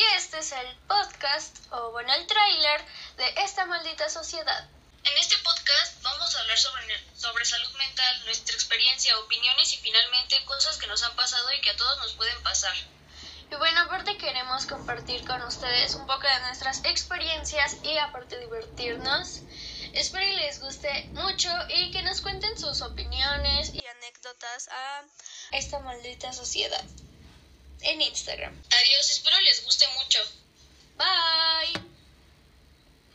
Y este es el podcast, o bueno, el tráiler de esta maldita sociedad. En este podcast vamos a hablar sobre, sobre salud mental, nuestra experiencia, opiniones y finalmente cosas que nos han pasado y que a todos nos pueden pasar. Y bueno, aparte queremos compartir con ustedes un poco de nuestras experiencias y aparte divertirnos. Espero que les guste mucho y que nos cuenten sus opiniones y anécdotas a esta maldita sociedad en Instagram. Adiós, espero les guste mucho.